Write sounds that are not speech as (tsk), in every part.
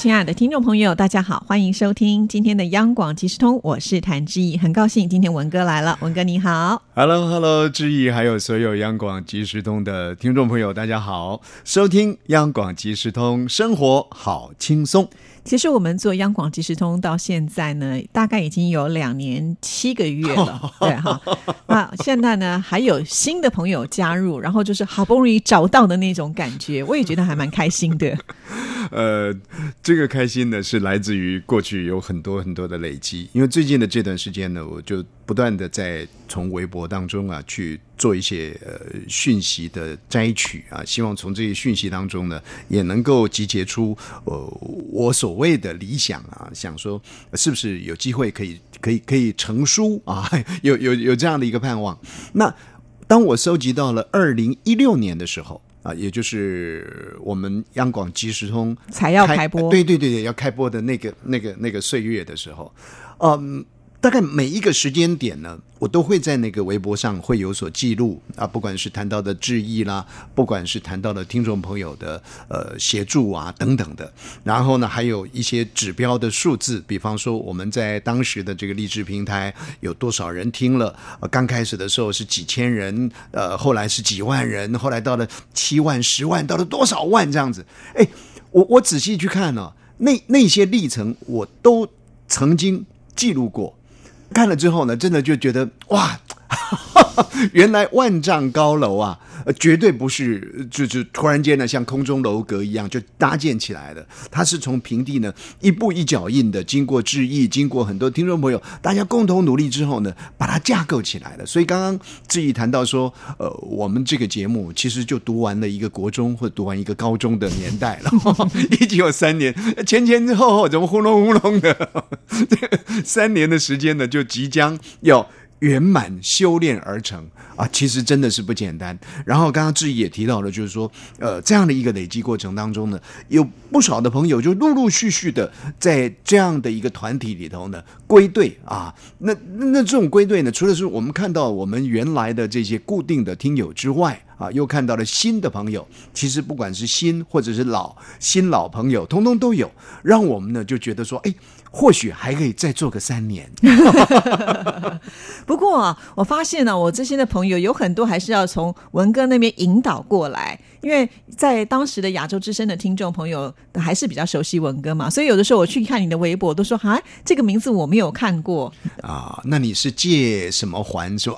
亲爱的听众朋友，大家好，欢迎收听今天的央广即时通，我是谭志毅，很高兴今天文哥来了，文哥你好。Hello，Hello，志毅，还有所有央广即时通的听众朋友，大家好，收听央广即时通，生活好轻松。其实我们做央广即时通到现在呢，大概已经有两年七个月了，(laughs) 对哈。那现在呢，还有新的朋友加入，然后就是好不容易找到的那种感觉，我也觉得还蛮开心的。呃，这个开心呢是来自于过去有很多很多的累积，因为最近的这段时间呢，我就不断的在从微博当中啊去做一些呃讯息的摘取啊，希望从这些讯息当中呢，也能够集结出呃我所谓的理想啊，想说是不是有机会可以可以可以成书 (laughs) 啊，有有有这样的一个盼望。那当我收集到了二零一六年的时候。啊，也就是我们央广即时通才要开播，对对对对，要开播的那个那个那个岁月的时候，嗯，大概每一个时间点呢，我都会在那个微博上会有所记录啊，不管是谈到的致意啦，不管是谈到的听众朋友的呃协助啊等等的，然后呢，还有一些指标的数字，比方说我们在当时的这个励志平台有多少人听了，刚开始的时候是几千人，呃，后来是几万人，后来到了七万、十万，到了多少万这样子，哎，我我仔细去看呢、那那些历程我都曾经记录过。看了之后呢，真的就觉得哇，(laughs) 原来万丈高楼啊，呃绝对不是就是突然间呢像空中楼阁一样就搭建起来的，它是从平地呢一步一脚印的，经过致意，经过很多听众朋友大家共同努力之后呢，把它架构起来的。所以刚刚志毅谈到说，呃，我们这个节目其实就读完了一个国中或读完一个高中的年代了，(laughs) 一九三年前前后后怎么呼隆呼隆的，这 (laughs) 三年的时间呢，就即将要。圆满修炼而成啊，其实真的是不简单。然后刚刚志毅也提到了，就是说，呃，这样的一个累积过程当中呢，有不少的朋友就陆陆续续的在这样的一个团体里头呢归队啊。那那这种归队呢，除了是我们看到我们原来的这些固定的听友之外啊，又看到了新的朋友。其实不管是新或者是老新老朋友，通通都有，让我们呢就觉得说，哎。或许还可以再做个三年。(laughs) 不过、啊、我发现呢、我这些的朋友有很多还是要从文哥那边引导过来，因为在当时的亚洲之声的听众朋友还是比较熟悉文哥嘛，所以有的时候我去看你的微博，都说啊，这个名字我没有看过啊。那你是借什么还 (laughs) 说？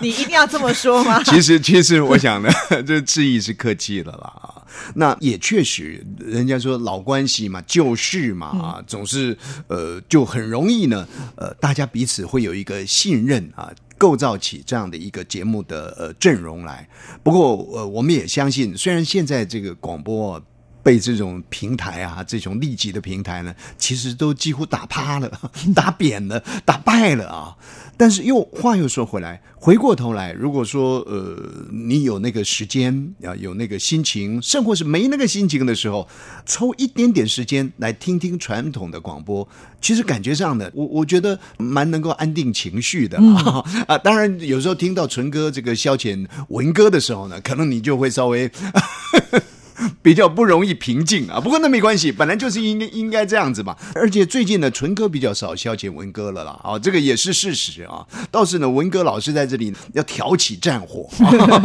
你一定要这么说吗？(laughs) 其实，其实我想呢，这致意是客气了啦。那也确实，人家说老关系嘛，旧事嘛，啊，总是呃，就很容易呢，呃，大家彼此会有一个信任啊，构造起这样的一个节目的呃阵容来。不过，呃，我们也相信，虽然现在这个广播、啊。被这种平台啊，这种利己的平台呢，其实都几乎打趴了、(laughs) 打扁了、打败了啊。但是又话又说回来，回过头来，如果说呃，你有那个时间啊，有那个心情，甚或是没那个心情的时候，抽一点点时间来听听传统的广播，其实感觉上呢，我我觉得蛮能够安定情绪的啊。嗯、(laughs) 啊，当然有时候听到纯歌这个消遣文歌的时候呢，可能你就会稍微。(laughs) 比较不容易平静啊，不过那没关系，本来就是应该应该这样子嘛。而且最近呢，纯歌比较少消遣文歌了啦，啊，这个也是事实啊。倒是呢，文歌老师在这里要挑起战火，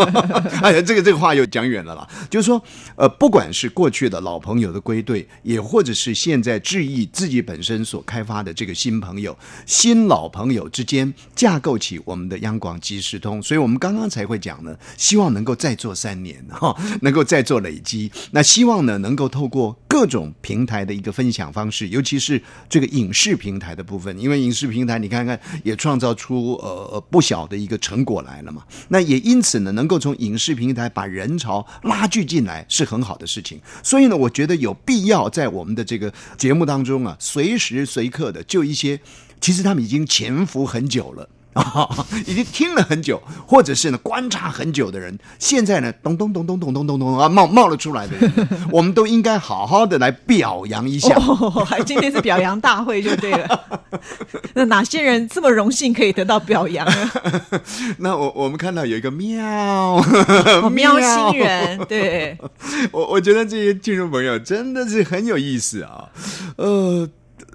(laughs) 哎呀，这个这个话又讲远了啦。就是说，呃，不管是过去的老朋友的归队，也或者是现在质疑自己本身所开发的这个新朋友、新老朋友之间架构起我们的央广即时通，所以我们刚刚才会讲呢，希望能够再做三年哈，能够再做累积。那希望呢，能够透过各种平台的一个分享方式，尤其是这个影视平台的部分，因为影视平台你看看也创造出呃不小的一个成果来了嘛。那也因此呢，能够从影视平台把人潮拉聚进来是很好的事情。所以呢，我觉得有必要在我们的这个节目当中啊，随时随刻的就一些，其实他们已经潜伏很久了。啊，(laughs) 已经听了很久，或者是呢观察很久的人，现在呢咚咚咚咚咚咚咚咚啊冒冒了出来的人，我们都应该好好的来表扬一下。哦，还今天是表扬大会就对了。(laughs) 那哪些人这么荣幸可以得到表扬呢？(laughs) 那我我们看到有一个喵，哦喵星人，对，我我觉得这些听众朋友真的是很有意思啊，呃。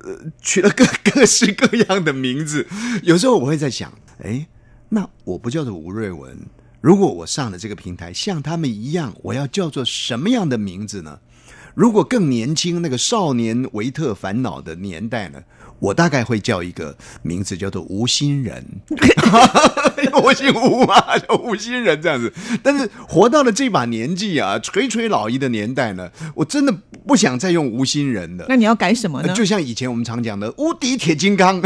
呃，取了各各式各样的名字，(laughs) 有时候我会在想，哎，那我不叫做吴瑞文，如果我上了这个平台，像他们一样，我要叫做什么样的名字呢？如果更年轻，那个少年维特烦恼的年代呢？我大概会叫一个名字叫做吴心人，我姓吴嘛，叫吴心人这样子。但是活到了这把年纪啊，垂垂老矣的年代呢，我真的不想再用吴心人了。那你要改什么呢？就像以前我们常讲的无敌铁金刚，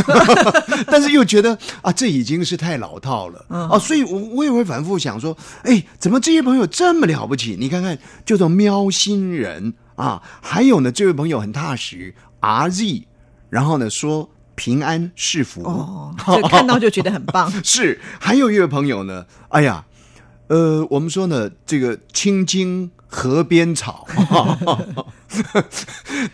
但是又觉得啊，这已经是太老套了哦，所以我我也会反复想说，哎，怎么这些朋友这么了不起？你看看，叫做喵星人啊，还有呢，这位朋友很踏实，R Z。然后呢，说平安是福哦，就看到就觉得很棒。(laughs) 是，还有一位朋友呢，哎呀，呃，我们说呢，这个青青河边草，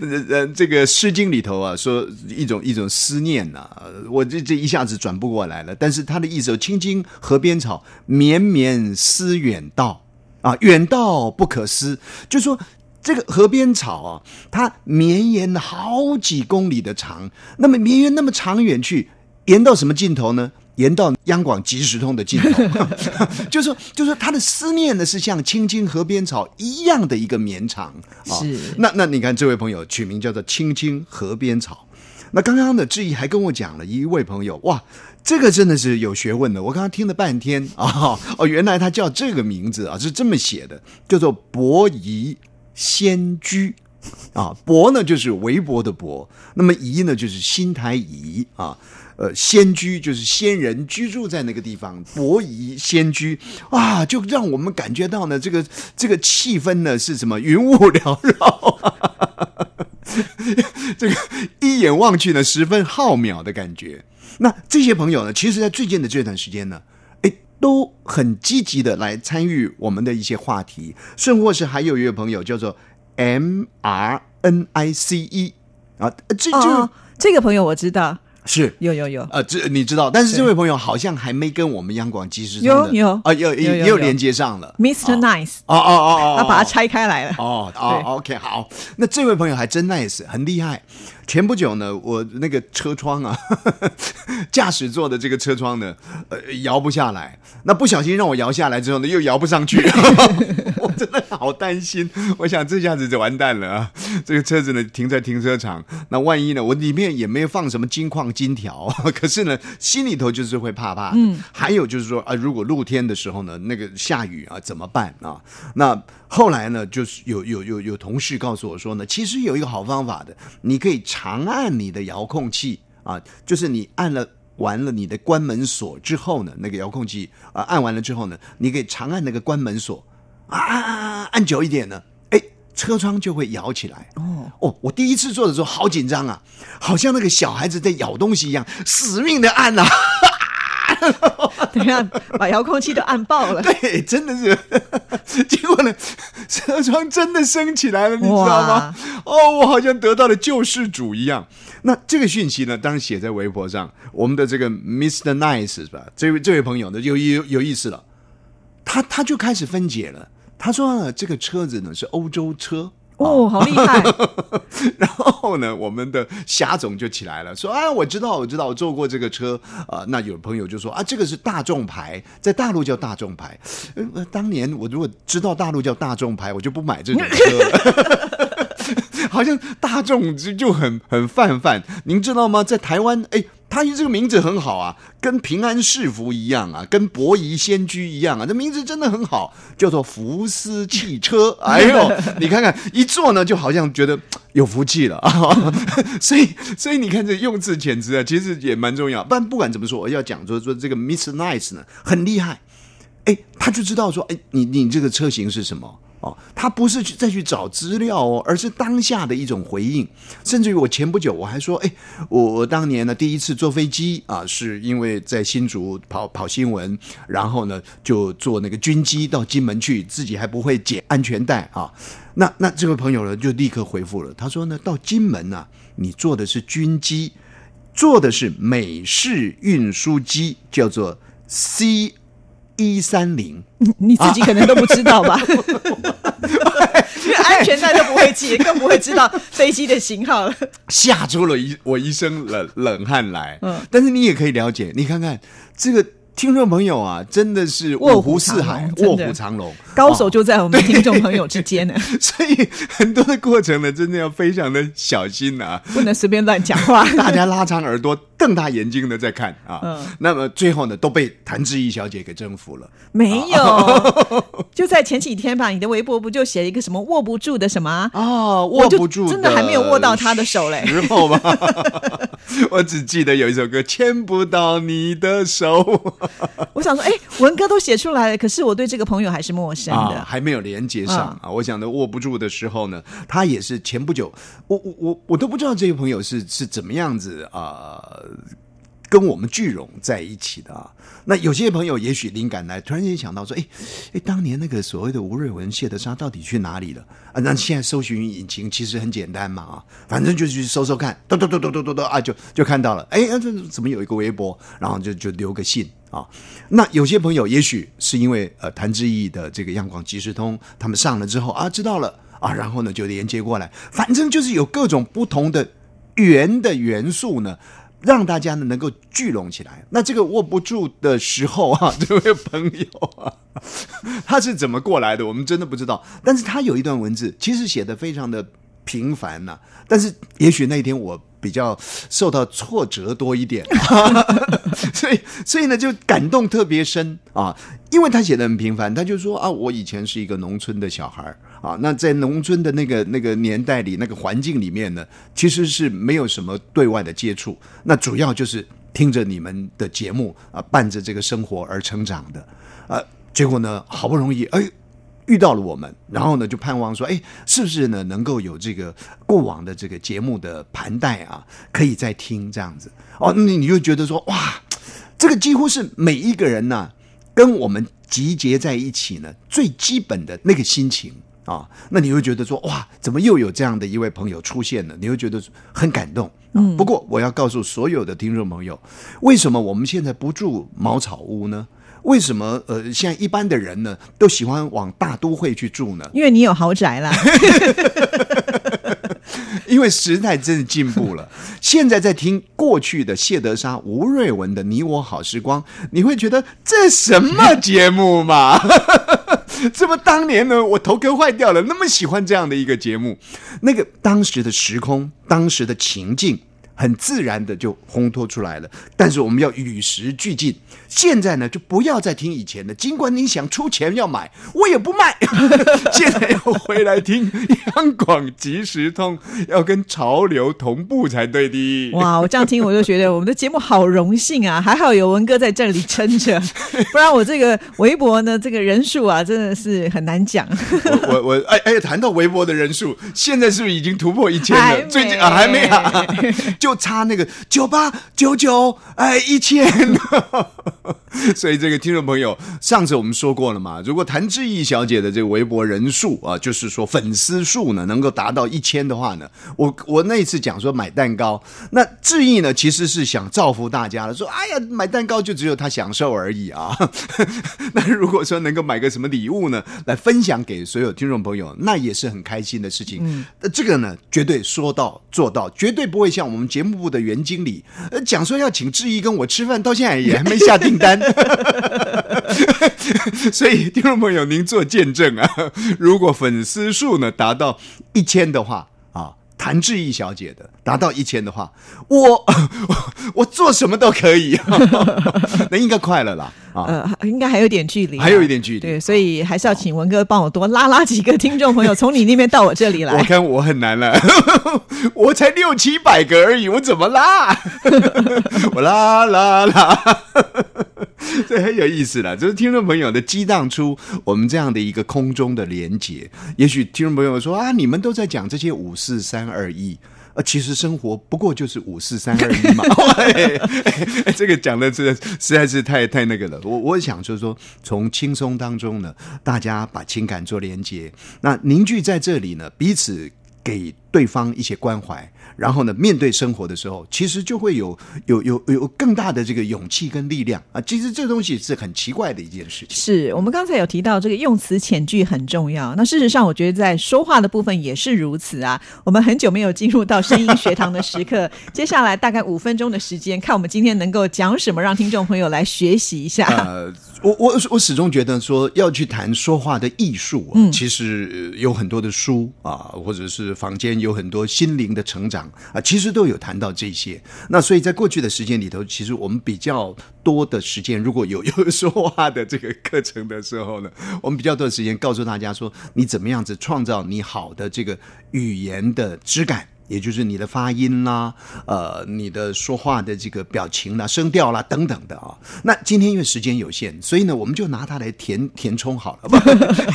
呃，(laughs) 这个《诗经》里头啊，说一种一种思念呐，我这这一下子转不过来了。但是他的意思，青青河边草，绵绵思远道啊，远道不可思，就说。这个河边草啊，它绵延了好几公里的长，那么绵延那么长远去，延到什么尽头呢？延到央广即时通的尽头，(laughs) 就是说，就是说，他的思念呢是像青青河边草一样的一个绵长。是，那那你看这位朋友取名叫做青青河边草，那刚刚的志毅还跟我讲了一位朋友，哇，这个真的是有学问的，我刚刚听了半天啊，哦，原来他叫这个名字啊，是这么写的，叫做伯夷。仙居啊，博呢就是微博的博，那么夷呢就是新台夷啊，呃，仙居就是仙人居住在那个地方，博夷仙居啊，就让我们感觉到呢，这个这个气氛呢是什么云雾缭绕，(laughs) 这个一眼望去呢十分浩渺的感觉。那这些朋友呢，其实，在最近的这段时间呢。都很积极的来参与我们的一些话题，甚或是还有一位朋友叫做 M R N I C E 啊，这就这个朋友我知道。是。有有有。呃，这你知道，但是这位朋友好像还没跟我们央广及时有有。啊，有也有。连接上了，Mr. Nice 哦哦哦哦，他把它拆开来了。哦哦，OK 好，那这位朋友还真 nice，很厉害。前不久呢，我那个车窗啊，(laughs) 驾驶座的这个车窗呢，呃，摇不下来，那不小心让我摇下来之后呢，又摇不上去，(laughs) 我真的好担心，我想这下子就完蛋了啊！这个车子呢停在停车场，那万一呢，我里面也没有放什么金矿。金条，(laughs) 可是呢，心里头就是会怕怕。嗯，还有就是说啊，如果露天的时候呢，那个下雨啊，怎么办啊？那后来呢，就是有有有有同事告诉我说呢，其实有一个好方法的，你可以长按你的遥控器啊，就是你按了完了你的关门锁之后呢，那个遥控器啊按完了之后呢，你可以长按那个关门锁啊，按久一点呢。哎车窗就会摇起来哦哦！我第一次做的时候好紧张啊，好像那个小孩子在咬东西一样，死命的按呐。(laughs) 等下把遥控器都按爆了。(laughs) 对，真的是。(laughs) 结果呢，车窗真的升起来了，你知道吗？哦，我好像得到了救世主一样。那这个讯息呢，当然写在微博上。我们的这个 Mr. Nice 是吧？这位这位朋友呢，有有有意思了，他他就开始分解了。他说呢：“这个车子呢是欧洲车哦，好厉害。(laughs) ”然后呢，我们的霞总就起来了，说：“啊，我知道，我知道，我坐过这个车啊。”那有朋友就说：“啊，这个是大众牌，在大陆叫大众牌。呃，当年我如果知道大陆叫大众牌，我就不买这种车了。(laughs) 好像大众就就很很泛泛，您知道吗？在台湾，哎。”他这个名字很好啊，跟平安世福一样啊，跟博夷仙居一样啊，这名字真的很好，叫做福斯汽车。(laughs) 哎呦，你看看一坐呢，就好像觉得 (tsk) 有福气了啊。(laughs) 所以，所以你看这用字遣词啊，其实也蛮重要。但不管怎么说，我要讲说说这个 Miss Nice 呢很厉害，哎，他就知道说，哎，你你这个车型是什么哦，他不是去再去找资料哦，而是当下的一种回应。甚至于我前不久我还说，哎，我我当年呢第一次坐飞机啊，是因为在新竹跑跑新闻，然后呢就坐那个军机到金门去，自己还不会解安全带啊。那那这位朋友呢就立刻回复了，他说呢到金门呢，你坐的是军机，坐的是美式运输机，叫做 C 一三零。你自己可能都不知道吧？因为 (laughs) 安全带都不会系，更不会知道飞机的型号了。吓出了一我一身冷冷汗来。嗯，但是你也可以了解，你看看这个。听众朋友啊，真的是五湖四海，卧虎藏龙，高手就在我们听众朋友之间呢。(laughs) 所以很多的过程呢，真的要非常的小心啊，不能随便乱讲话。(laughs) 大家拉长耳朵，瞪大眼睛的在看啊。嗯，那么最后呢，都被谭志毅小姐给征服了。没有，(laughs) (laughs) 就在前几天吧，你的微博不就写了一个什么握不住的什么啊？握不住，真的还没有握到他的手嘞。时候吧，(laughs) 我只记得有一首歌，牵不到你的手。我想说，哎，文哥都写出来了，可是我对这个朋友还是陌生的，还没有连接上啊。我想的握不住的时候呢，他也是前不久，我我我我都不知道这个朋友是是怎么样子啊。跟我们聚拢在一起的啊，那有些朋友也许灵感来，突然间想到说，哎哎，当年那个所谓的吴瑞文、谢德沙到底去哪里了啊？那现在搜寻引擎其实很简单嘛啊，反正就去搜搜看，嘟嘟嘟嘟嘟嘟嘟啊，就就看到了，哎，这怎么有一个微博，然后就就留个信啊。那有些朋友也许是因为呃谭志毅的这个央广即时通，他们上了之后啊，知道了啊，然后呢就连接过来，反正就是有各种不同的圆的元素呢。让大家呢能够聚拢起来。那这个握不住的时候啊，(laughs) 这位朋友啊，(laughs) 他是怎么过来的？我们真的不知道。但是他有一段文字，其实写的非常的平凡呐。但是也许那一天我比较受到挫折多一点，(laughs) 所以所以呢就感动特别深啊。因为他写的很平凡，他就说啊，我以前是一个农村的小孩啊，那在农村的那个那个年代里，那个环境里面呢，其实是没有什么对外的接触，那主要就是听着你们的节目啊，伴着这个生活而成长的啊。结果呢，好不容易哎遇到了我们，然后呢就盼望说，哎，是不是呢能够有这个过往的这个节目的盘带啊，可以再听这样子哦，你你就觉得说，哇，这个几乎是每一个人呢。跟我们集结在一起呢，最基本的那个心情啊，那你会觉得说哇，怎么又有这样的一位朋友出现了？你会觉得很感动。嗯，不过我要告诉所有的听众朋友，为什么我们现在不住茅草屋呢？为什么呃，现在一般的人呢都喜欢往大都会去住呢？因为你有豪宅啦。(laughs) 因为时代真的进步了，现在在听过去的谢德沙、吴瑞文的《你我好时光》，你会觉得这什么节目嘛？(laughs) 这么当年呢，我头壳坏掉了，那么喜欢这样的一个节目，那个当时的时空，当时的情境。很自然的就烘托出来了，但是我们要与时俱进。现在呢，就不要再听以前的，尽管你想出钱要买，我也不卖。(laughs) 现在要回来听央广即时通，要跟潮流同步才对的。哇，我这样听我就觉得我们的节目好荣幸啊！还好有文哥在这里撑着，(laughs) 不然我这个微博呢，这个人数啊，真的是很难讲。我我哎哎，谈到微博的人数，现在是不是已经突破一千了？最近啊，还没啊，(laughs) 就。差那个九八九九哎一千，(laughs) 所以这个听众朋友，上次我们说过了嘛，如果谭志毅小姐的这个微博人数啊，就是说粉丝数呢，能够达到一千的话呢，我我那一次讲说买蛋糕，那志毅呢其实是想造福大家的，说哎呀买蛋糕就只有他享受而已啊，(laughs) 那如果说能够买个什么礼物呢，来分享给所有听众朋友，那也是很开心的事情。那这个呢，绝对说到做到，绝对不会像我们节。节目部的原经理呃讲说要请志毅跟我吃饭，到现在也还没下订单，(laughs) 所以听众朋友您做见证啊！如果粉丝数呢达到一千的话啊，谭志毅小姐的达到一千的话，我 (laughs) 我做什么都可以，(laughs) 那应该快了啦。呃，应该还有点距离，还有一点距离，对，所以还是要请文哥帮我多拉拉几个听众朋友，从你那边到我这里来。我看我很难了，我才六七百个而已，我怎么拉？我拉拉拉。(laughs) 这很有意思了，就是听众朋友的激荡出我们这样的一个空中的连接。也许听众朋友说啊，你们都在讲这些五四三二一。呃，其实生活不过就是五四三二一嘛，(laughs) 这个讲的这实在是太太那个了。我我想就是说，从轻松当中呢，大家把情感做连接，那凝聚在这里呢，彼此给对方一些关怀。然后呢，面对生活的时候，其实就会有有有有更大的这个勇气跟力量啊！其实这东西是很奇怪的一件事情。是我们刚才有提到这个用词遣句很重要。那事实上，我觉得在说话的部分也是如此啊。我们很久没有进入到声音学堂的时刻，(laughs) 接下来大概五分钟的时间，看我们今天能够讲什么，让听众朋友来学习一下。呃，我我我始终觉得说要去谈说话的艺术啊，其实有很多的书啊，或者是房间有很多心灵的成长。啊，其实都有谈到这些。那所以在过去的时间里头，其实我们比较多的时间，如果有 (laughs) 有说话的这个课程的时候呢，我们比较多的时间告诉大家说，你怎么样子创造你好的这个语言的质感，也就是你的发音啦，呃，你的说话的这个表情啦、声调啦等等的啊。那今天因为时间有限，所以呢，我们就拿它来填填充好了。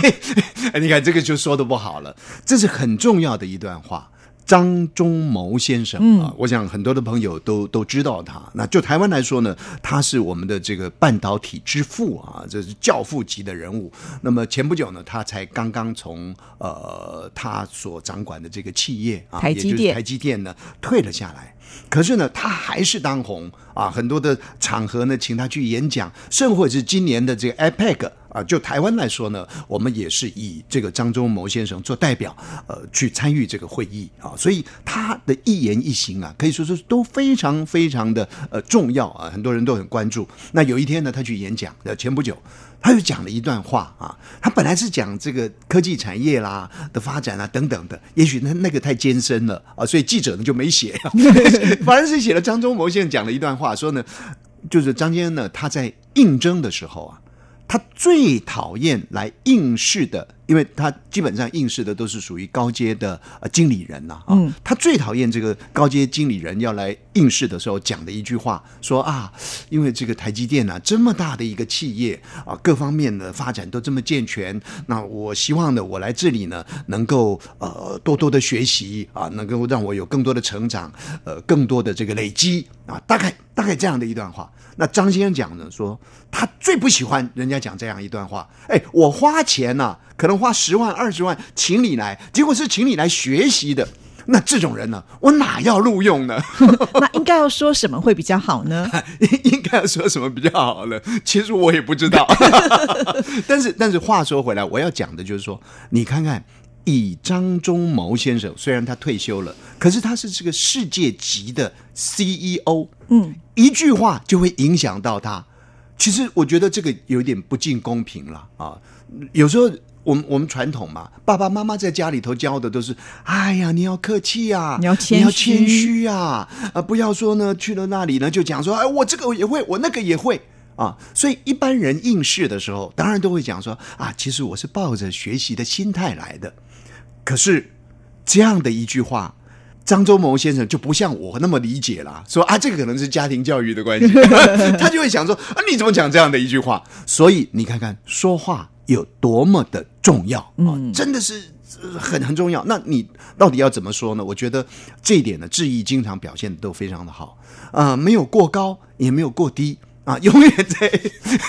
(laughs) 你看这个就说的不好了，这是很重要的一段话。张忠谋先生啊，我想很多的朋友都都知道他。那就台湾来说呢，他是我们的这个半导体之父啊，这是教父级的人物。那么前不久呢，他才刚刚从呃他所掌管的这个企业啊，台积电，台积电呢退了下来。可是呢，他还是当红啊，很多的场合呢，请他去演讲，甚或者是今年的这个 IPAC。啊，就台湾来说呢，我们也是以这个张忠谋先生做代表，呃，去参与这个会议啊，所以他的一言一行啊，可以说是都非常非常的呃重要啊，很多人都很关注。那有一天呢，他去演讲，呃，前不久他又讲了一段话啊，他本来是讲这个科技产业啦的发展啊等等的，也许那那个太艰深了啊，所以记者呢就没写，(laughs) 反而是写了张忠谋先生讲了一段话，说呢，就是张先生呢他在应征的时候啊。他最讨厌来应试的，因为他基本上应试的都是属于高阶的呃经理人呐啊。他最讨厌这个高阶经理人要来应试的时候讲的一句话，说啊，因为这个台积电啊这么大的一个企业啊，各方面的发展都这么健全，那我希望呢，我来这里呢能够呃多多的学习啊，能够让我有更多的成长，呃，更多的这个累积啊，大概大概这样的一段话。那张先生讲呢，说他最不喜欢人家讲这样一段话。哎，我花钱呢，可能花十万、二十万请你来，结果是请你来学习的。那这种人呢，我哪要录用呢？(laughs) 那应该要说什么会比较好呢？(laughs) 应该要说什么比较好呢？其实我也不知道。(laughs) 但是，但是话说回来，我要讲的就是说，你看看。以张忠谋先生，虽然他退休了，可是他是这个世界级的 CEO，嗯，一句话就会影响到他。其实我觉得这个有点不尽公平了啊！有时候我们我们传统嘛，爸爸妈妈在家里头教的都是：哎呀，你要客气啊，你要你要谦虚啊，啊，不要说呢去了那里呢就讲说，哎，我这个也会，我那个也会啊。所以一般人应试的时候，当然都会讲说啊，其实我是抱着学习的心态来的。可是，这样的一句话，张忠谋先生就不像我那么理解啦。说啊，这个可能是家庭教育的关系，(laughs) 他就会想说啊，你怎么讲这样的一句话？所以你看看说话有多么的重要啊，真的是很很重要。那你到底要怎么说呢？我觉得这一点呢，志毅经常表现的都非常的好啊，没有过高，也没有过低啊，(laughs) 永远在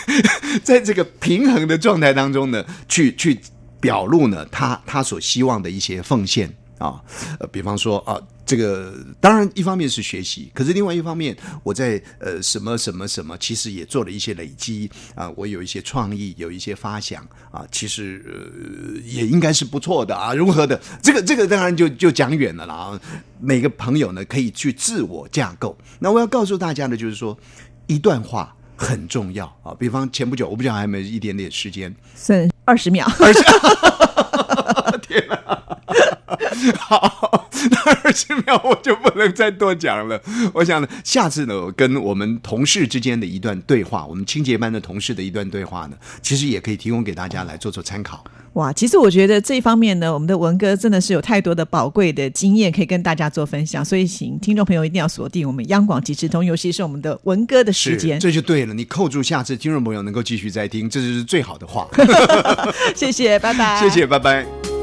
(laughs) 在这个平衡的状态当中呢，去去。表露呢，他他所希望的一些奉献啊，呃，比方说啊，这个当然一方面是学习，可是另外一方面，我在呃什么什么什么，其实也做了一些累积啊，我有一些创意，有一些发想啊，其实呃也应该是不错的啊，如何的？这个这个当然就就讲远了啦。每个朋友呢，可以去自我架构。那我要告诉大家的，就是说一段话很重要啊。比方前不久，我不讲还没一点点时间，是。二十秒，二十，天哪！好，那二十秒我就不能再多讲了。我想呢，下次呢，我跟我们同事之间的一段对话，我们清洁班的同事的一段对话呢，其实也可以提供给大家来做做参考。哇，其实我觉得这一方面呢，我们的文哥真的是有太多的宝贵的经验可以跟大家做分享，所以请听众朋友一定要锁定我们央广即时通，尤其是我们的文哥的时间。(laughs) 这就对了，你扣住，下次听众朋友能够继续再听，这就是最好的话。(laughs) (laughs) 谢谢，拜拜。谢谢，拜拜。